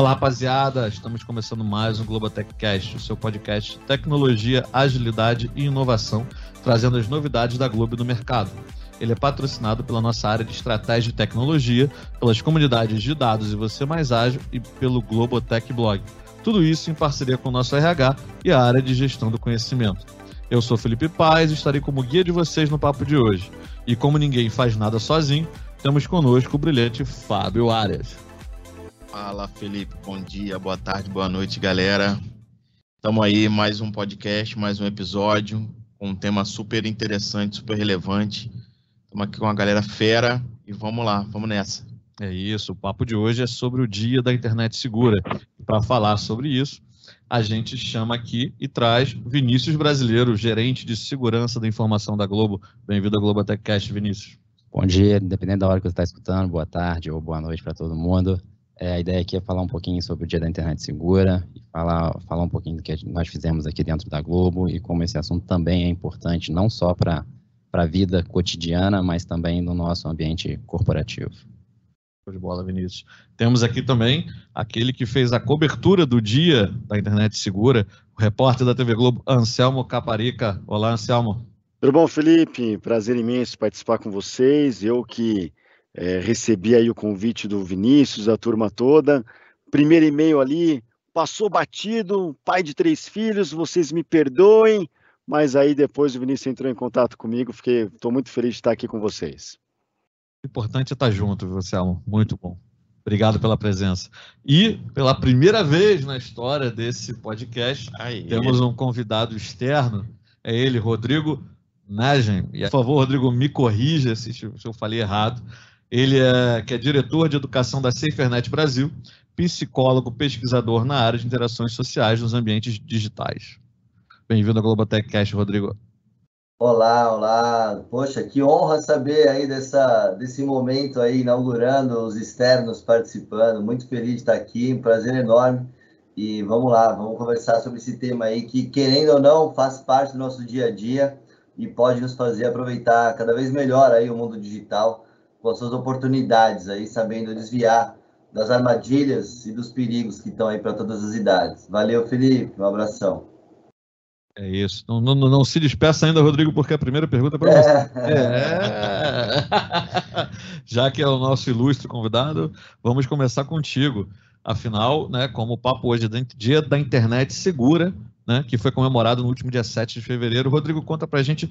Olá, rapaziada. Estamos começando mais um Globotech Cast, o seu podcast de tecnologia, agilidade e inovação, trazendo as novidades da Globo no mercado. Ele é patrocinado pela nossa área de estratégia e tecnologia, pelas comunidades de dados e você mais ágil e pelo Globotech Blog. Tudo isso em parceria com o nosso RH e a área de gestão do conhecimento. Eu sou Felipe Paz e estarei como guia de vocês no papo de hoje. E como ninguém faz nada sozinho, temos conosco o brilhante Fábio Arias. Fala, Felipe. Bom dia, boa tarde, boa noite, galera. Estamos aí, mais um podcast, mais um episódio, com um tema super interessante, super relevante. Estamos aqui com uma galera fera e vamos lá, vamos nessa. É isso, o papo de hoje é sobre o Dia da Internet Segura. Para falar sobre isso, a gente chama aqui e traz Vinícius Brasileiro, gerente de segurança da informação da Globo. Bem-vindo ao Globo Techcast, Vinícius. Bom dia, dependendo da hora que você está escutando, boa tarde ou boa noite para todo mundo. É, a ideia aqui é falar um pouquinho sobre o Dia da Internet Segura e falar, falar um pouquinho do que nós fizemos aqui dentro da Globo e como esse assunto também é importante, não só para a vida cotidiana, mas também no nosso ambiente corporativo. Show de bola, Vinícius. Temos aqui também aquele que fez a cobertura do Dia da Internet Segura, o repórter da TV Globo, Anselmo Caparica. Olá, Anselmo. Tudo bom, Felipe? Prazer imenso participar com vocês. Eu que é, recebi aí o convite do Vinícius, a turma toda. Primeiro e-mail ali, passou batido, pai de três filhos, vocês me perdoem, mas aí depois o Vinícius entrou em contato comigo, fiquei, estou muito feliz de estar aqui com vocês. O importante é estar junto, você muito bom. Obrigado pela presença. E pela primeira vez na história desse podcast, Aí. temos um convidado externo, é ele, Rodrigo Nagen. E, por favor, Rodrigo, me corrija se, se eu falei errado. Ele é, que é diretor de educação da SaferNet Brasil, psicólogo, pesquisador na área de interações sociais nos ambientes digitais. Bem-vindo ao Globotech Cast, Rodrigo. Olá, olá. Poxa, que honra saber aí dessa, desse momento aí, inaugurando os externos participando. Muito feliz de estar aqui, um prazer enorme. E vamos lá, vamos conversar sobre esse tema aí que, querendo ou não, faz parte do nosso dia a dia e pode nos fazer aproveitar cada vez melhor aí o mundo digital com as suas oportunidades aí, sabendo desviar das armadilhas e dos perigos que estão aí para todas as idades. Valeu, Felipe, um abração. É isso. Não, não, não se despeça ainda, Rodrigo, porque a primeira pergunta é para você. É. Já que é o nosso ilustre convidado, vamos começar contigo. Afinal, né, como o papo hoje é dia da internet segura, né, que foi comemorado no último dia 7 de fevereiro, Rodrigo, conta para a gente o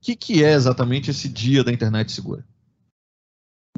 que, que é exatamente esse dia da internet segura.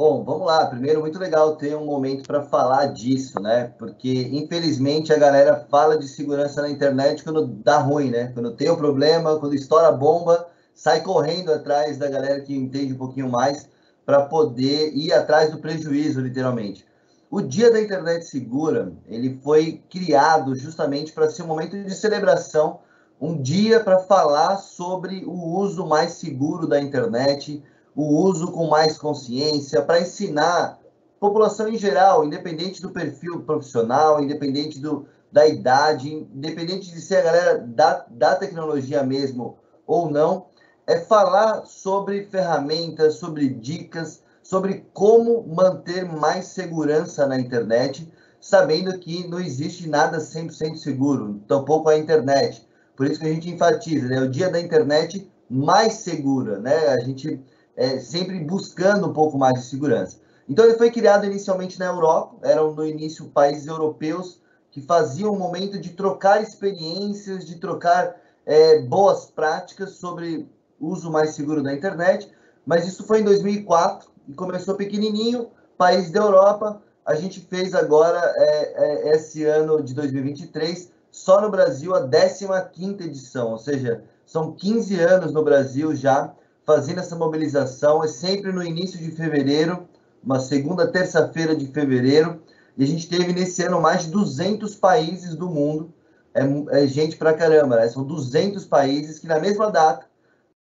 Bom, vamos lá. Primeiro, muito legal ter um momento para falar disso, né? Porque, infelizmente, a galera fala de segurança na internet quando dá ruim, né? Quando tem o um problema, quando estoura a bomba, sai correndo atrás da galera que entende um pouquinho mais para poder ir atrás do prejuízo, literalmente. O Dia da Internet Segura, ele foi criado justamente para ser um momento de celebração, um dia para falar sobre o uso mais seguro da internet, o uso com mais consciência, para ensinar população em geral, independente do perfil profissional, independente do, da idade, independente de ser a galera da, da tecnologia mesmo ou não, é falar sobre ferramentas, sobre dicas, sobre como manter mais segurança na internet, sabendo que não existe nada 100% seguro, tampouco a internet. Por isso que a gente enfatiza, né? O dia da internet mais segura, né? A gente é, sempre buscando um pouco mais de segurança. Então ele foi criado inicialmente na Europa, eram no início países europeus que faziam um momento de trocar experiências, de trocar é, boas práticas sobre uso mais seguro da internet, mas isso foi em 2004 e começou pequenininho, país da Europa. A gente fez agora, é, é, esse ano de 2023, só no Brasil, a 15ª edição, ou seja, são 15 anos no Brasil já fazendo essa mobilização. É sempre no início de fevereiro, uma segunda terça-feira de fevereiro. E a gente teve nesse ano mais de 200 países do mundo. É, é gente pra caramba, né? São 200 países que na mesma data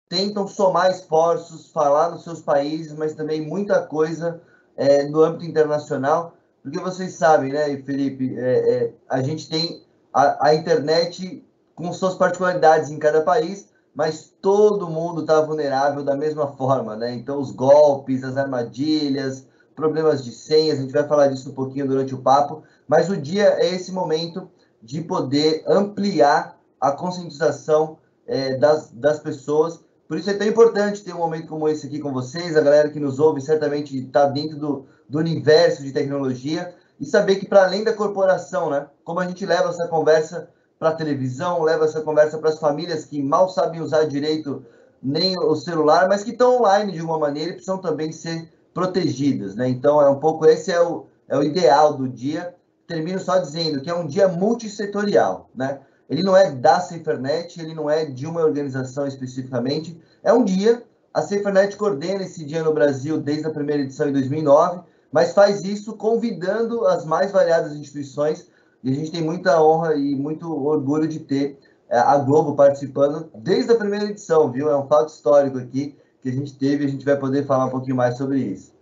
tentam somar esforços, falar nos seus países, mas também muita coisa é, no âmbito internacional. Porque vocês sabem, né, Felipe, é, é a gente tem a, a internet com suas particularidades em cada país, mas todo mundo está vulnerável da mesma forma, né? Então, os golpes, as armadilhas, problemas de senhas, a gente vai falar disso um pouquinho durante o papo, mas o dia é esse momento de poder ampliar a conscientização é, das, das pessoas. Por isso é tão importante ter um momento como esse aqui com vocês, a galera que nos ouve certamente está dentro do, do universo de tecnologia, e saber que para além da corporação, né, como a gente leva essa conversa para a televisão, leva essa conversa para as famílias que mal sabem usar direito nem o celular, mas que estão online de uma maneira e precisam também ser protegidas, né? Então é um pouco esse é o, é o ideal do dia. Termino só dizendo que é um dia multissetorial, né? Ele não é da SaferNet, ele não é de uma organização especificamente, é um dia. A SaferNet coordena esse dia no Brasil desde a primeira edição em 2009, mas faz isso convidando as mais variadas instituições e a gente tem muita honra e muito orgulho de ter é, a Globo participando desde a primeira edição, viu? É um fato histórico aqui que a gente teve e a gente vai poder falar um pouquinho mais sobre isso.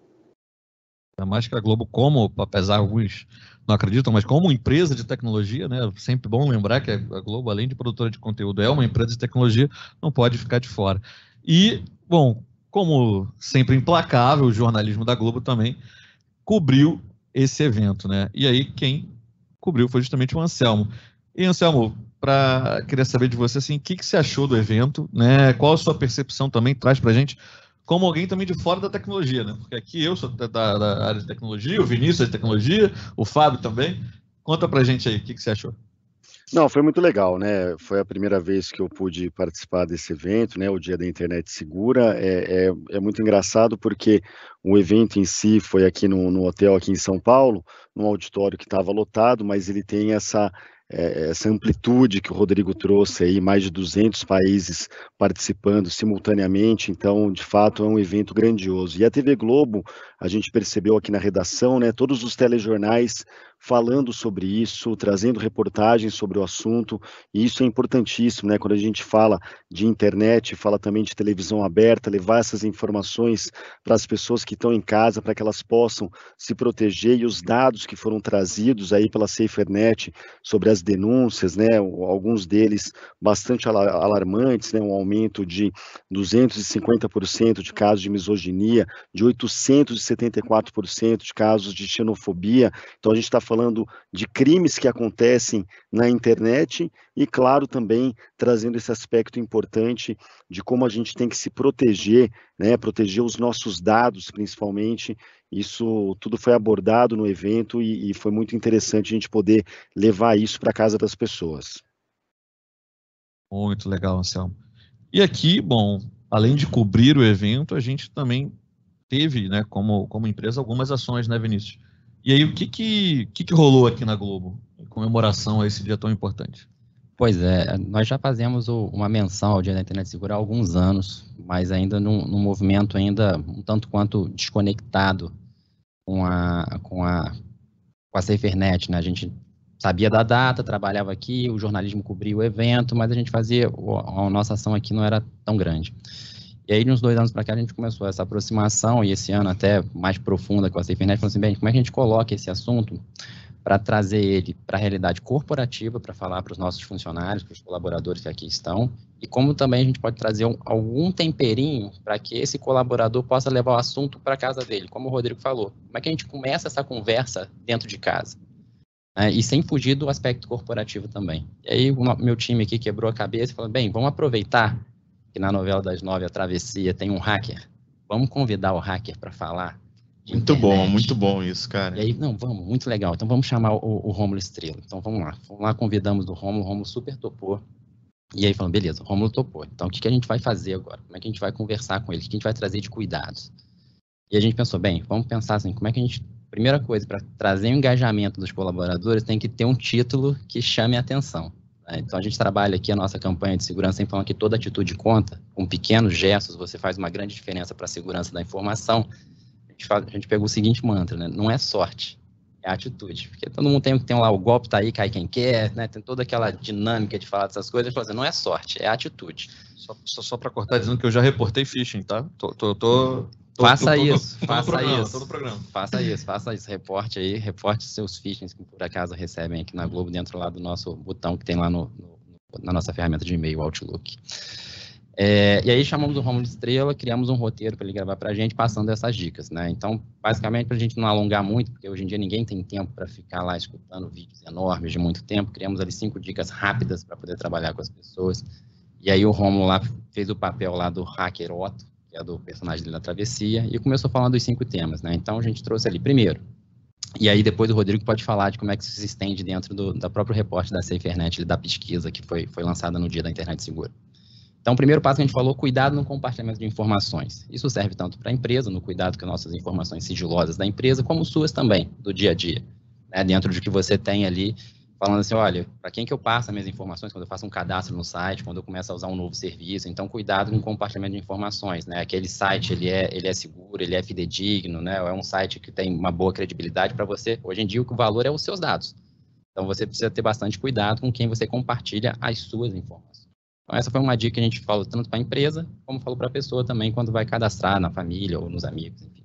Ainda mais que a Globo, como, apesar alguns não acreditam, mas como empresa de tecnologia, né? Sempre bom lembrar que a Globo, além de produtora de conteúdo, é uma empresa de tecnologia, não pode ficar de fora. E, bom, como sempre implacável, o jornalismo da Globo também cobriu esse evento, né? E aí quem cobriu foi justamente o Anselmo. E Anselmo, para queria saber de você assim, o que, que você achou do evento, né? Qual a sua percepção também traz para gente como alguém também de fora da tecnologia, né? Porque aqui eu sou da, da área de tecnologia, o Vinícius é de tecnologia, o Fábio também. Conta pra gente aí, o que, que você achou? Não, foi muito legal, né? Foi a primeira vez que eu pude participar desse evento, né? O Dia da Internet Segura. É, é, é muito engraçado porque o evento em si foi aqui no, no hotel aqui em São Paulo, num auditório que estava lotado, mas ele tem essa é, essa amplitude que o Rodrigo trouxe aí, mais de 200 países participando simultaneamente, então, de fato, é um evento grandioso. E a TV Globo, a gente percebeu aqui na redação, né, todos os telejornais falando sobre isso, trazendo reportagens sobre o assunto, e isso é importantíssimo, né? Quando a gente fala de internet, fala também de televisão aberta, levar essas informações para as pessoas que estão em casa, para que elas possam se proteger, e os dados que foram trazidos aí pela SaferNet sobre as denúncias, né? Alguns deles bastante alarmantes, né? Um aumento de 250% de casos de misoginia, de 874% de casos de xenofobia. Então a gente está falando falando de crimes que acontecem na internet e, claro, também trazendo esse aspecto importante de como a gente tem que se proteger, né, proteger os nossos dados, principalmente. Isso tudo foi abordado no evento e, e foi muito interessante a gente poder levar isso para casa das pessoas. Muito legal, Anselmo. E aqui, bom, além de cobrir o evento, a gente também teve, né, como, como empresa, algumas ações, né, Vinícius? E aí, o que que, que, que rolou aqui na Globo em comemoração a esse dia tão importante? Pois é, nós já fazemos o, uma menção ao Dia da Internet Segura há alguns anos, mas ainda num, num movimento ainda um tanto quanto desconectado com a, com a, com a SaferNet, né? A gente sabia da data, trabalhava aqui, o jornalismo cobria o evento, mas a gente fazia, a nossa ação aqui não era tão grande. E aí, de uns dois anos para cá, a gente começou essa aproximação, e esse ano até mais profunda com a SafeNet, falando assim, bem, como é que a gente coloca esse assunto para trazer ele para a realidade corporativa, para falar para os nossos funcionários, para os colaboradores que aqui estão, e como também a gente pode trazer um, algum temperinho para que esse colaborador possa levar o assunto para casa dele, como o Rodrigo falou. Como é que a gente começa essa conversa dentro de casa? É, e sem fugir do aspecto corporativo também. E aí, o meu time aqui quebrou a cabeça e falou, bem, vamos aproveitar que na novela das nove, A Travessia, tem um hacker. Vamos convidar o hacker para falar. Muito internet. bom, muito bom isso, cara. E aí, não, vamos, muito legal. Então vamos chamar o, o Rômulo Estrela. Então vamos lá. Vamos lá, convidamos o Rômulo, o Rômulo super topou. E aí falando, beleza, o Rômulo topou. Então o que, que a gente vai fazer agora? Como é que a gente vai conversar com ele? O que a gente vai trazer de cuidados? E a gente pensou, bem, vamos pensar assim, como é que a gente. Primeira coisa, para trazer o engajamento dos colaboradores, tem que ter um título que chame a atenção. Né? Então, a gente trabalha aqui a nossa campanha de segurança em falando que toda atitude conta. Com pequenos gestos, você faz uma grande diferença para a segurança da informação. A gente, faz, a gente pegou o seguinte mantra, né? Não é sorte, é atitude. Porque todo mundo tem, tem lá, o golpe tá aí, cai quem quer, né? Tem toda aquela dinâmica de falar dessas coisas. Assim, não é sorte, é atitude. Só, só, só para cortar, dizendo que eu já reportei phishing, tá? Tô, tô, tô faça isso, faça isso. Faça isso, faça isso. Reporte aí, reporte seus phishings que por acaso recebem aqui na Globo, dentro lá do nosso botão que tem lá no, no na nossa ferramenta de e-mail, Outlook. É, e aí chamamos o Romulo de Estrela, criamos um roteiro para ele gravar para a gente, passando essas dicas, né? Então, basicamente, para a gente não alongar muito, porque hoje em dia ninguém tem tempo para ficar lá escutando vídeos enormes de muito tempo, criamos ali cinco dicas rápidas para poder trabalhar com as pessoas. E aí o Romulo lá fez o papel lá do hacker Otto, que é do personagem da travessia, e começou falando dos cinco temas, né? Então a gente trouxe ali primeiro. E aí depois o Rodrigo pode falar de como é que isso se estende dentro do, da própria reporte da SaferNet, da pesquisa que foi, foi lançada no dia da internet segura. Então, o primeiro passo que a gente falou, cuidado no compartilhamento de informações. Isso serve tanto para a empresa, no cuidado com nossas informações sigilosas da empresa, como suas também, do dia a dia. Né? Dentro de que você tem ali, falando assim, olha, para quem que eu passo as minhas informações quando eu faço um cadastro no site, quando eu começo a usar um novo serviço. Então, cuidado com o compartilhamento de informações. Né? Aquele site, ele é, ele é seguro, ele é fidedigno, né? é um site que tem uma boa credibilidade para você. Hoje em dia, o valor é os seus dados. Então, você precisa ter bastante cuidado com quem você compartilha as suas informações. Então, essa foi uma dica que a gente falou tanto para a empresa, como falou para a pessoa também quando vai cadastrar na família ou nos amigos, enfim.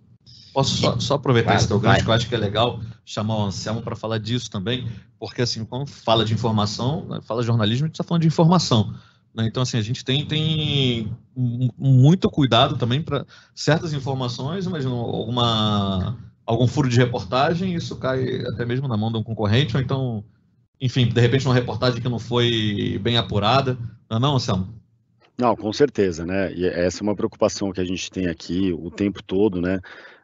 Posso só, só aproveitar esse teu gancho, que eu acho que é legal chamar o Anselmo para falar disso também, porque assim, quando fala de informação, né, fala de jornalismo, a gente está falando de informação. Né? Então, assim, a gente tem, tem muito cuidado também para certas informações, imagina alguma, algum furo de reportagem, isso cai até mesmo na mão de um concorrente, ou então enfim, de repente uma reportagem que não foi bem apurada, não é não, Anselmo? Não, com certeza, né? E essa é uma preocupação que a gente tem aqui o tempo todo, né?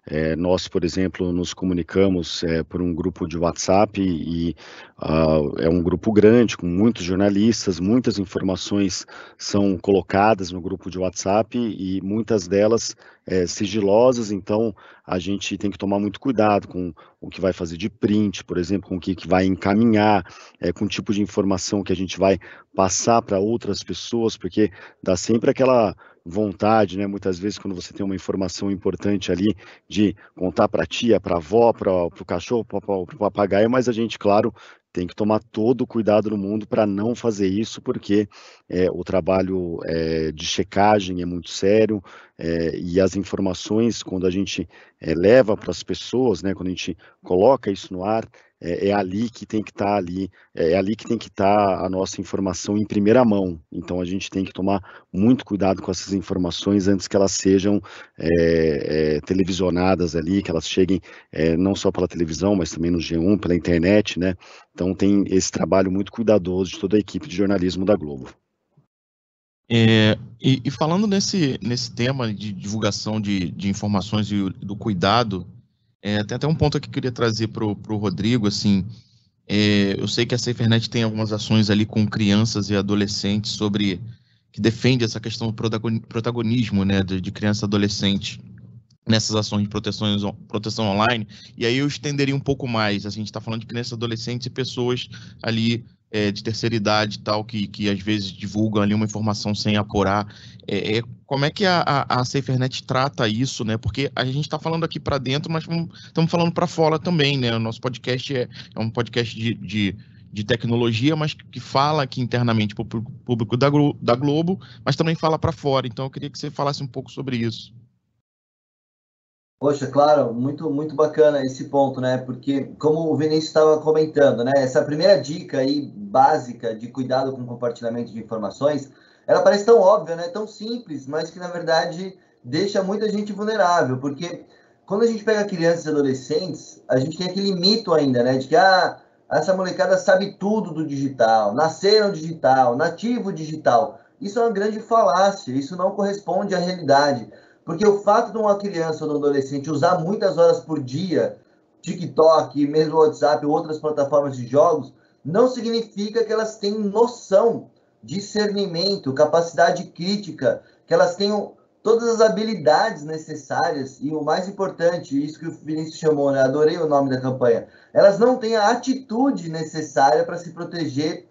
É, nós, por exemplo, nos comunicamos é, por um grupo de WhatsApp e uh, é um grupo grande, com muitos jornalistas, muitas informações são colocadas no grupo de WhatsApp e muitas delas é, sigilosas, então a gente tem que tomar muito cuidado com o que vai fazer de print, por exemplo, com o que, que vai encaminhar, é, com o tipo de informação que a gente vai passar para outras pessoas, porque dá sempre aquela vontade, né? Muitas vezes quando você tem uma informação importante ali de contar para a tia, para a avó, para o cachorro, para o papagaio, mas a gente, claro, tem que tomar todo o cuidado do mundo para não fazer isso, porque é, o trabalho é, de checagem é muito sério é, e as informações, quando a gente é, leva para as pessoas, né, quando a gente coloca isso no ar, é, é ali que tem que estar tá ali, é, é, ali que tem que estar tá a nossa informação em primeira mão. Então a gente tem que tomar muito cuidado com essas informações antes que elas sejam é, é televisionadas ali, que elas cheguem é, não só pela televisão, mas também no G1, pela internet, né? Então tem esse trabalho muito cuidadoso de toda a equipe de jornalismo da Globo. E, e, falando nesse, nesse tema de divulgação de, de informações e do cuidado é, tem até um ponto que eu queria trazer para o Rodrigo, assim, é, eu sei que a SaferNet tem algumas ações ali com crianças e adolescentes sobre que defende essa questão do protagonismo, né, de, de criança e adolescente nessas ações de proteções, proteção online, e aí eu estenderia um pouco mais, a gente está falando de crianças, adolescentes e pessoas ali é, de terceira idade tal, que, que às vezes divulgam ali uma informação sem apurar. É, é, como é que a, a, a SaferNet trata isso, né? Porque a gente está falando aqui para dentro, mas estamos falando para fora também, né? O nosso podcast é, é um podcast de, de, de, tecnologia, mas que fala aqui internamente para o público da, da Globo, mas também fala para fora. Então eu queria que você falasse um pouco sobre isso. Poxa, claro, muito, muito bacana esse ponto, né? Porque, como o Vinícius estava comentando, né? Essa primeira dica aí, básica, de cuidado com o compartilhamento de informações, ela parece tão óbvia, né? Tão simples, mas que, na verdade, deixa muita gente vulnerável. Porque quando a gente pega crianças e adolescentes, a gente tem aquele mito ainda, né? De que, ah, essa molecada sabe tudo do digital, nasceram digital, nativo digital. Isso é uma grande falácia, isso não corresponde à realidade. Porque o fato de uma criança ou de um adolescente usar muitas horas por dia TikTok, mesmo WhatsApp ou outras plataformas de jogos, não significa que elas têm noção, discernimento, capacidade crítica, que elas tenham todas as habilidades necessárias e o mais importante, isso que o Vinícius chamou, né? Adorei o nome da campanha. Elas não têm a atitude necessária para se proteger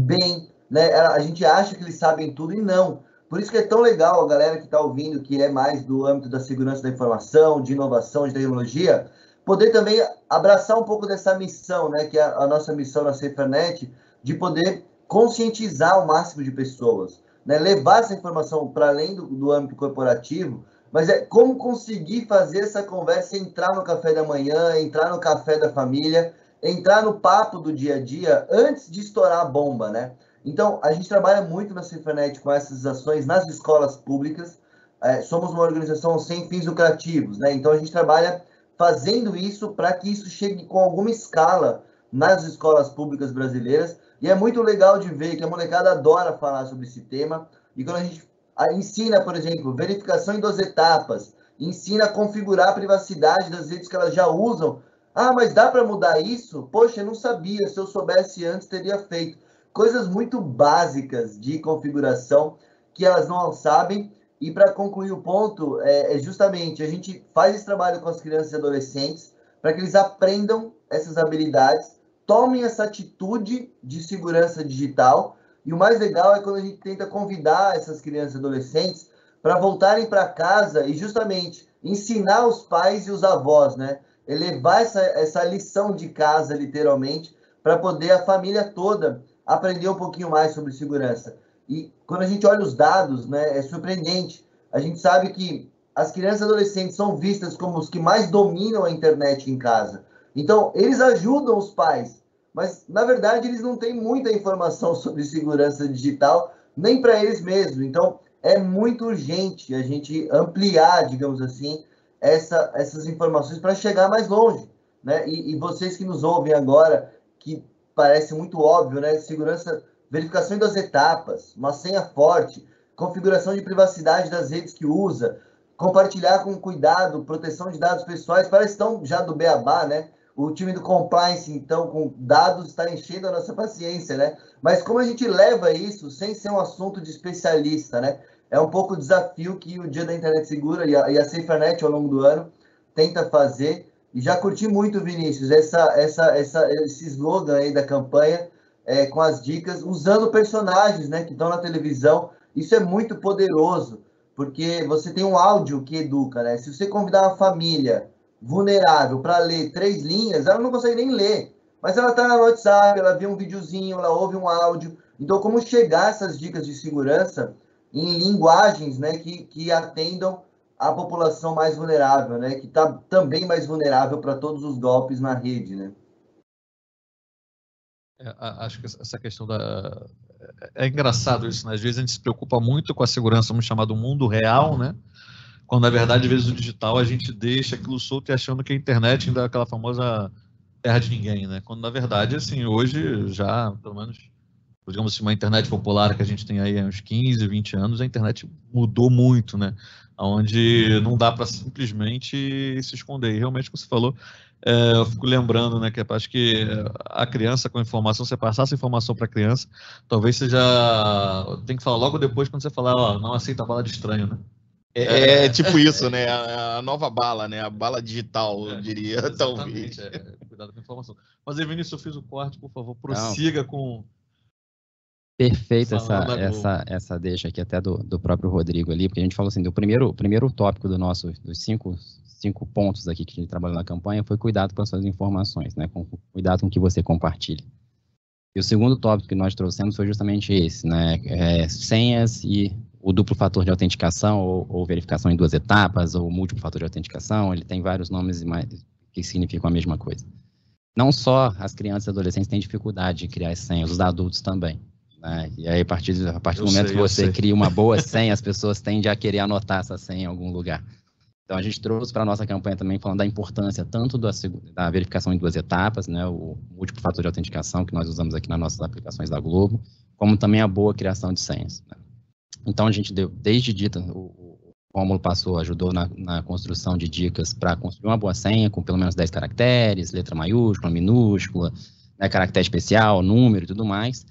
bem, né? A gente acha que eles sabem tudo e não. Por isso que é tão legal a galera que está ouvindo, que é mais do âmbito da segurança da informação, de inovação, de tecnologia, poder também abraçar um pouco dessa missão, né, que é a nossa missão na SaferNet, de poder conscientizar o máximo de pessoas, né, levar essa informação para além do, do âmbito corporativo, mas é como conseguir fazer essa conversa entrar no café da manhã, entrar no café da família, entrar no papo do dia a dia antes de estourar a bomba, né? Então, a gente trabalha muito na Cifranet com essas ações nas escolas públicas. É, somos uma organização sem fins lucrativos, né? Então, a gente trabalha fazendo isso para que isso chegue com alguma escala nas escolas públicas brasileiras. E é muito legal de ver que a molecada adora falar sobre esse tema. E quando a gente ensina, por exemplo, verificação em duas etapas, ensina a configurar a privacidade das redes que elas já usam. Ah, mas dá para mudar isso? Poxa, eu não sabia. Se eu soubesse antes, teria feito. Coisas muito básicas de configuração que elas não sabem. E para concluir o ponto, é, é justamente a gente faz esse trabalho com as crianças e adolescentes para que eles aprendam essas habilidades, tomem essa atitude de segurança digital. E o mais legal é quando a gente tenta convidar essas crianças e adolescentes para voltarem para casa e justamente ensinar os pais e os avós, né? Elevar essa, essa lição de casa, literalmente, para poder a família toda aprender um pouquinho mais sobre segurança. E quando a gente olha os dados, né, é surpreendente. A gente sabe que as crianças e adolescentes são vistas como os que mais dominam a internet em casa. Então, eles ajudam os pais, mas na verdade eles não têm muita informação sobre segurança digital, nem para eles mesmos. Então, é muito urgente a gente ampliar, digamos assim, essa, essas informações para chegar mais longe. Né? E, e, vocês que nos ouvem agora, que parece muito óbvio, né? Segurança, verificação das etapas, uma senha forte, configuração de privacidade das redes que usa, compartilhar com cuidado, proteção de dados pessoais, parece tão já do beabá, né? O time do compliance, então, com dados, está enchendo a nossa paciência, né? Mas como a gente leva isso sem ser um assunto de especialista, né? É um pouco o desafio que o Dia da Internet Segura e a, e SaferNet ao longo do ano tenta fazer. E já curti muito, Vinícius, essa, essa, essa, esse slogan aí da campanha é, com as dicas, usando personagens né, que estão na televisão. Isso é muito poderoso, porque você tem um áudio que educa, né? Se você convidar uma família vulnerável para ler três linhas, ela não consegue nem ler. Mas ela está no WhatsApp, ela vê um videozinho, ela ouve um áudio. Então, como chegar essas dicas de segurança em linguagens né, que, que atendam a população mais vulnerável, né, que está também mais vulnerável para todos os golpes na rede, né? É, acho que essa questão da é, é engraçado isso, né? Às vezes a gente se preocupa muito com a segurança, vamos chamar do mundo real, né? Quando na verdade, às vezes o digital a gente deixa aquilo solto e achando que a internet ainda é aquela famosa terra de ninguém, né? Quando na verdade, assim, hoje já, pelo menos, digamos assim, uma internet popular que a gente tem aí há uns 15, 20 anos, a internet mudou muito, né? Onde não dá para simplesmente se esconder. E realmente, como você falou, é, eu fico lembrando, né, que acho que a criança com informação, você passar essa informação para a criança, talvez seja. Tem que falar logo depois quando você falar, ó, não aceita bala de estranho, né? É, é, é tipo isso, né? A, a, nova bala, né? A bala digital, eu é, diria, talvez. É, cuidado com a informação. Mas, Vinícius, eu fiz o corte, por favor, prossiga não. com. Perfeita essa, essa, essa deixa aqui até do, do próprio Rodrigo ali, porque a gente falou assim, do primeiro, primeiro tópico do nosso, dos cinco, cinco pontos aqui que a gente trabalhou na campanha foi cuidado com as suas informações, né? Com, cuidado com o que você compartilha. E o segundo tópico que nós trouxemos foi justamente esse, né? É, senhas e o duplo fator de autenticação, ou, ou, verificação em duas etapas, ou múltiplo fator de autenticação, ele tem vários nomes que significam a mesma coisa. Não só as crianças e adolescentes têm dificuldade de criar as senhas, os adultos também. Né? E aí, a partir, a partir do momento sei, que você cria uma boa senha, as pessoas tendem a querer anotar essa senha em algum lugar. Então, a gente trouxe para a nossa campanha também falando da importância tanto da, da, verificação em duas etapas, né, o múltiplo fator de autenticação que nós usamos aqui nas nossas aplicações da Globo, como também a boa criação de senhas. Né? Então, a gente deu, desde dita, o, o Rômulo passou, ajudou na, na construção de dicas para construir uma boa senha com pelo menos 10 caracteres, letra maiúscula, minúscula, né, caractere especial, número e tudo mais.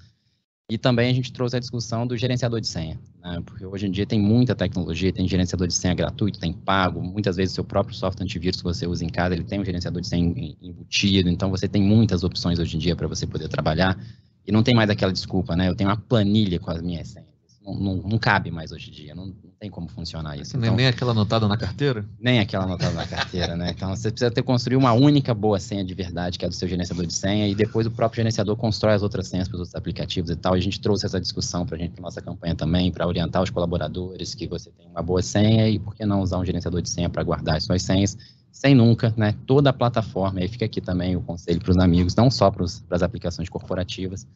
E também a gente trouxe a discussão do gerenciador de senha, né? porque hoje em dia tem muita tecnologia, tem gerenciador de senha gratuito, tem pago, muitas vezes o seu próprio software antivírus que você usa em casa, ele tem um gerenciador de senha embutido, então você tem muitas opções hoje em dia para você poder trabalhar, e não tem mais aquela desculpa, né? Eu tenho uma planilha com as minhas senhas não, não, cabe mais hoje em dia, não, não tem como funcionar isso. Então, nem aquela anotada na carteira? Nem aquela anotada na carteira, né? Então você precisa ter construir uma única boa senha de verdade, que é do seu gerenciador de senha, e depois o próprio gerenciador constrói as outras senhas para os outros aplicativos e tal. E a gente trouxe essa discussão para a gente, para nossa campanha também, para orientar os colaboradores que você tem uma boa senha e por que não usar um gerenciador de senha para guardar as suas senhas sem nunca, né? Toda a plataforma, aí fica aqui também o conselho para os amigos, não só para as aplicações corporativas,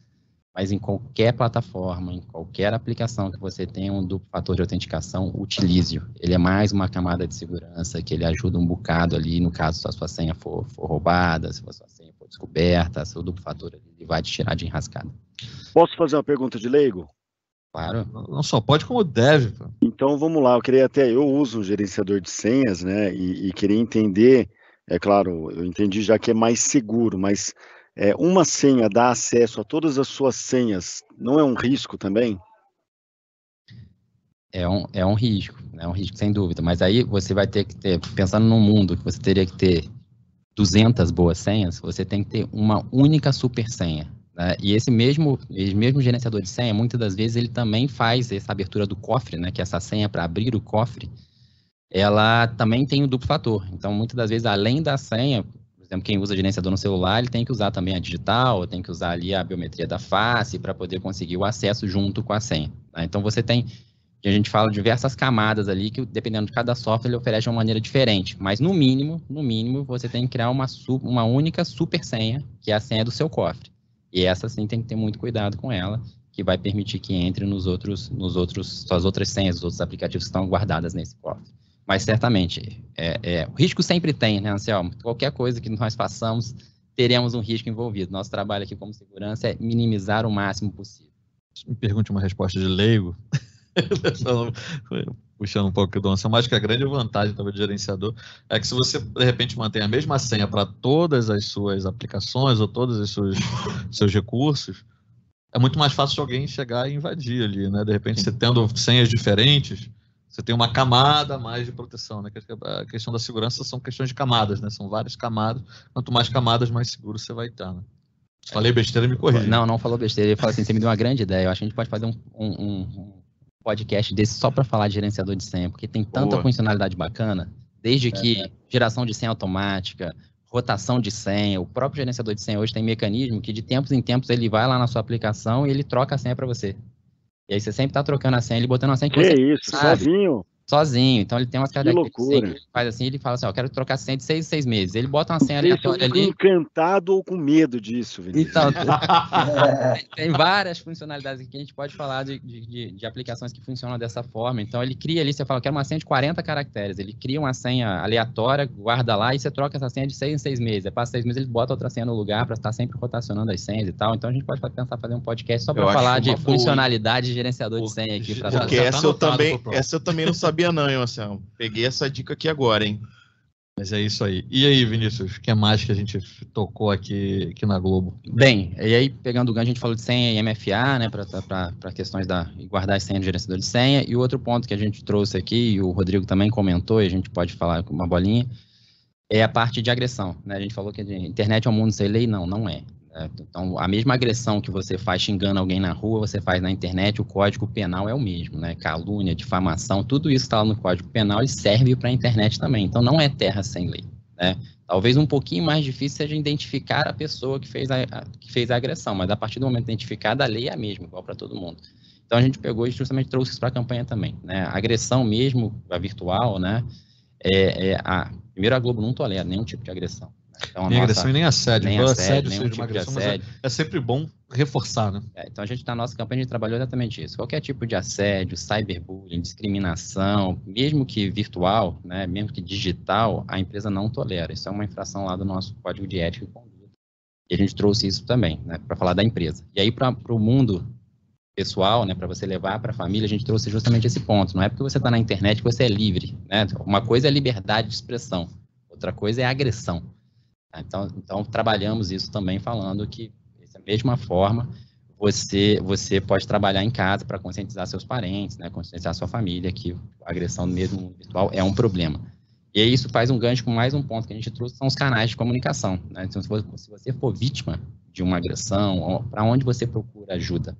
mas em qualquer plataforma, em qualquer aplicação que você tenha um duplo fator de autenticação, utilize-o. Ele é mais uma camada de segurança que ele ajuda um bocado ali, no caso se a sua senha for, for roubada, se a sua senha for descoberta, seu duplo fator ele vai te tirar de enrascada. Posso fazer uma pergunta de leigo? Claro. Não só pode, como deve. Então vamos lá, eu queria até, eu uso um gerenciador de senhas, né, e, e queria entender, é claro, eu entendi já que é mais seguro, mas é, uma senha dá acesso a todas as suas senhas, não é um risco também? É um, é um risco, é um risco sem dúvida, mas aí você vai ter que ter, pensando num mundo que você teria que ter 200 boas senhas, você tem que ter uma única super senha. Né? E esse mesmo, esse mesmo gerenciador de senha, muitas das vezes ele também faz essa abertura do cofre, né? que essa senha para abrir o cofre, ela também tem o duplo fator. Então, muitas das vezes, além da senha, exemplo, quem usa gerenciador no celular, ele tem que usar também a digital, tem que usar ali a biometria da face para poder conseguir o acesso junto com a senha. Né? Então você tem, a gente fala diversas camadas ali que dependendo de cada software ele oferece uma maneira diferente, mas no mínimo, no mínimo você tem que criar uma, uma única super senha, que é a senha do seu cofre. E essa sim tem que ter muito cuidado com ela, que vai permitir que entre nos outros, nos outros, suas outras senhas, os outros aplicativos que estão guardadas nesse cofre. Mas certamente, é, é, o risco sempre tem, né, Anselmo? Qualquer coisa que nós façamos, teremos um risco envolvido. Nosso trabalho aqui como segurança é minimizar o máximo possível. Me pergunte uma resposta de leigo. Puxando um pouco do Anselmo, acho que a grande vantagem do gerenciador é que se você, de repente, mantém a mesma senha para todas as suas aplicações ou todos os seus, seus recursos, é muito mais fácil alguém chegar e invadir ali, né? De repente, você tendo senhas diferentes, você tem uma camada a mais de proteção, né? A questão da segurança são questões de camadas, né? São várias camadas. Quanto mais camadas, mais seguro você vai estar, né? Se falei besteira, me corrija. Não, não falou besteira. Ele fala assim, você me deu uma grande ideia. Eu acho que a gente pode fazer um, um, um podcast desse só para falar de gerenciador de senha, porque tem tanta Boa. funcionalidade bacana, desde que é, é. geração de senha automática, rotação de senha, o próprio gerenciador de senha hoje tem mecanismo que de tempos em tempos ele vai lá na sua aplicação e ele troca a senha para você. E aí você sempre tá trocando a senha, ele botando a senha que, que você isso, sabe. sozinho? Sozinho. Então ele tem umas características que ele faz assim, ele fala assim, ó, eu quero trocar senha de seis em seis meses. Ele bota uma senha aleatória ali. encantado ou com medo disso, Vinícius. Então, tem várias funcionalidades que a gente pode falar de, de, de, aplicações que funcionam dessa forma. Então ele cria ali, você fala, eu quero uma senha de 40 caracteres. Ele cria uma senha aleatória, guarda lá e você troca essa senha de seis em seis meses. Aí passa seis meses, ele bota outra senha no lugar para estar sempre rotacionando as senhas e tal. Então a gente pode pensar fazer um podcast só para falar de funcionalidade de gerenciador de senha aqui. Porque essa, tá eu também, essa eu também não sabia não, hein, Marcelo? Peguei essa dica aqui agora, hein? Mas é isso aí. E aí, Vinícius, o que mais que a gente tocou aqui, aqui na Globo? Bem, e aí, pegando o gancho, a gente falou de senha e MFA, né, para questões da guardar as senhas do gerenciador de senha. E o outro ponto que a gente trouxe aqui, e o Rodrigo também comentou, e a gente pode falar com uma bolinha, é a parte de agressão. Né? A gente falou que a internet é um mundo sem lei. Não, não é. Então, a mesma agressão que você faz xingando alguém na rua, você faz na internet, o código penal é o mesmo, né? Calúnia, difamação, tudo isso está no código penal e serve para a internet também. Então, não é terra sem lei, né? Talvez um pouquinho mais difícil seja identificar a pessoa que fez a, a que fez a agressão, mas a partir do momento identificada, a lei é a mesma, igual para todo mundo. Então, a gente pegou e justamente trouxe isso para a campanha também, né? A agressão mesmo, a virtual, né? É, é a, primeiro, a Globo não tolera nenhum tipo de agressão. Então, nem nossa, agressão e nem assédio. Nem assédio, assédio nenhum tipo agressão, é, é, sempre bom reforçar, né? É, então a gente, na nossa campanha, a gente trabalhou exatamente isso. Qualquer tipo de assédio, cyberbullying, discriminação, mesmo que virtual, né, mesmo que digital, a empresa não tolera. Isso é uma infração lá do nosso código de ética e conduta. E a gente trouxe isso também, né, para falar da empresa. E aí, para o mundo pessoal, né, para você levar para a família, a gente trouxe justamente esse ponto. Não é porque você está na internet que você é livre. Né? Uma coisa é liberdade de expressão, outra coisa é agressão. Tá? Então, então, trabalhamos isso também falando que, da mesma forma, você, você pode trabalhar em casa para conscientizar seus parentes, né, conscientizar sua família que a agressão no mesmo mundo virtual é um problema. E isso faz um gancho com mais um ponto que a gente trouxe, são os canais de comunicação. Né? Então, se, for, se você for vítima de uma agressão, para onde você procura ajuda?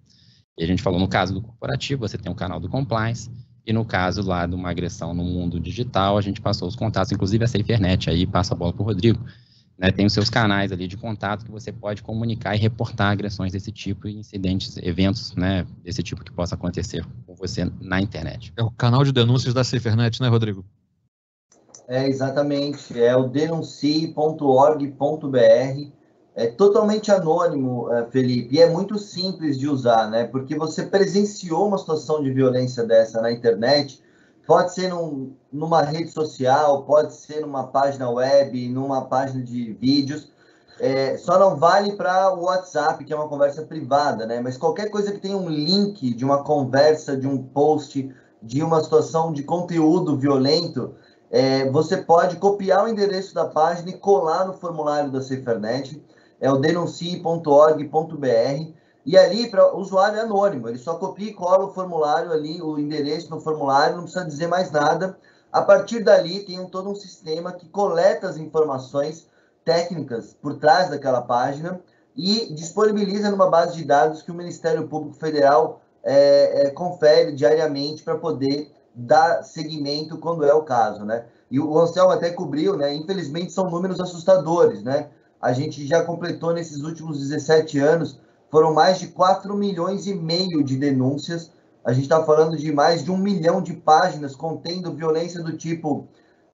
E a gente falou, no caso do corporativo, você tem o canal do compliance, e no caso lá de uma agressão no mundo digital, a gente passou os contatos, inclusive a SaferNet, aí passa a bola para o Rodrigo, né, tem os seus canais ali de contato que você pode comunicar e reportar agressões desse tipo e incidentes, eventos né, desse tipo que possa acontecer com você na internet. É o canal de denúncias da SaferNet, né, Rodrigo? É, exatamente. É o denuncie.org.br. é totalmente anônimo, é, Felipe, e é muito simples de usar, né? Porque você presenciou uma situação de violência dessa na internet, pode ser num, numa rede social, pode ser numa página web, numa página de vídeos, é, só não vale para o WhatsApp, que é uma conversa privada, né? Mas qualquer coisa que tenha um link de uma conversa, de um post, de uma situação de conteúdo violento, é, você pode copiar o endereço da página e colar no formulário da Cifernet é o denuncie.org.br, e ali para o usuário é anônimo, ele só copia e cola o formulário ali, o endereço no formulário, não precisa dizer mais nada. A partir dali tem um, todo um sistema que coleta as informações técnicas por trás daquela página e disponibiliza numa base de dados que o Ministério Público Federal é, é, confere diariamente para poder dar seguimento quando é o caso, né? E o Anselmo até cobriu, né? Infelizmente são números assustadores, né? a gente já completou nesses últimos 17 anos, foram mais de 4 milhões e meio de denúncias. A gente está falando de mais de um milhão de páginas contendo violência do tipo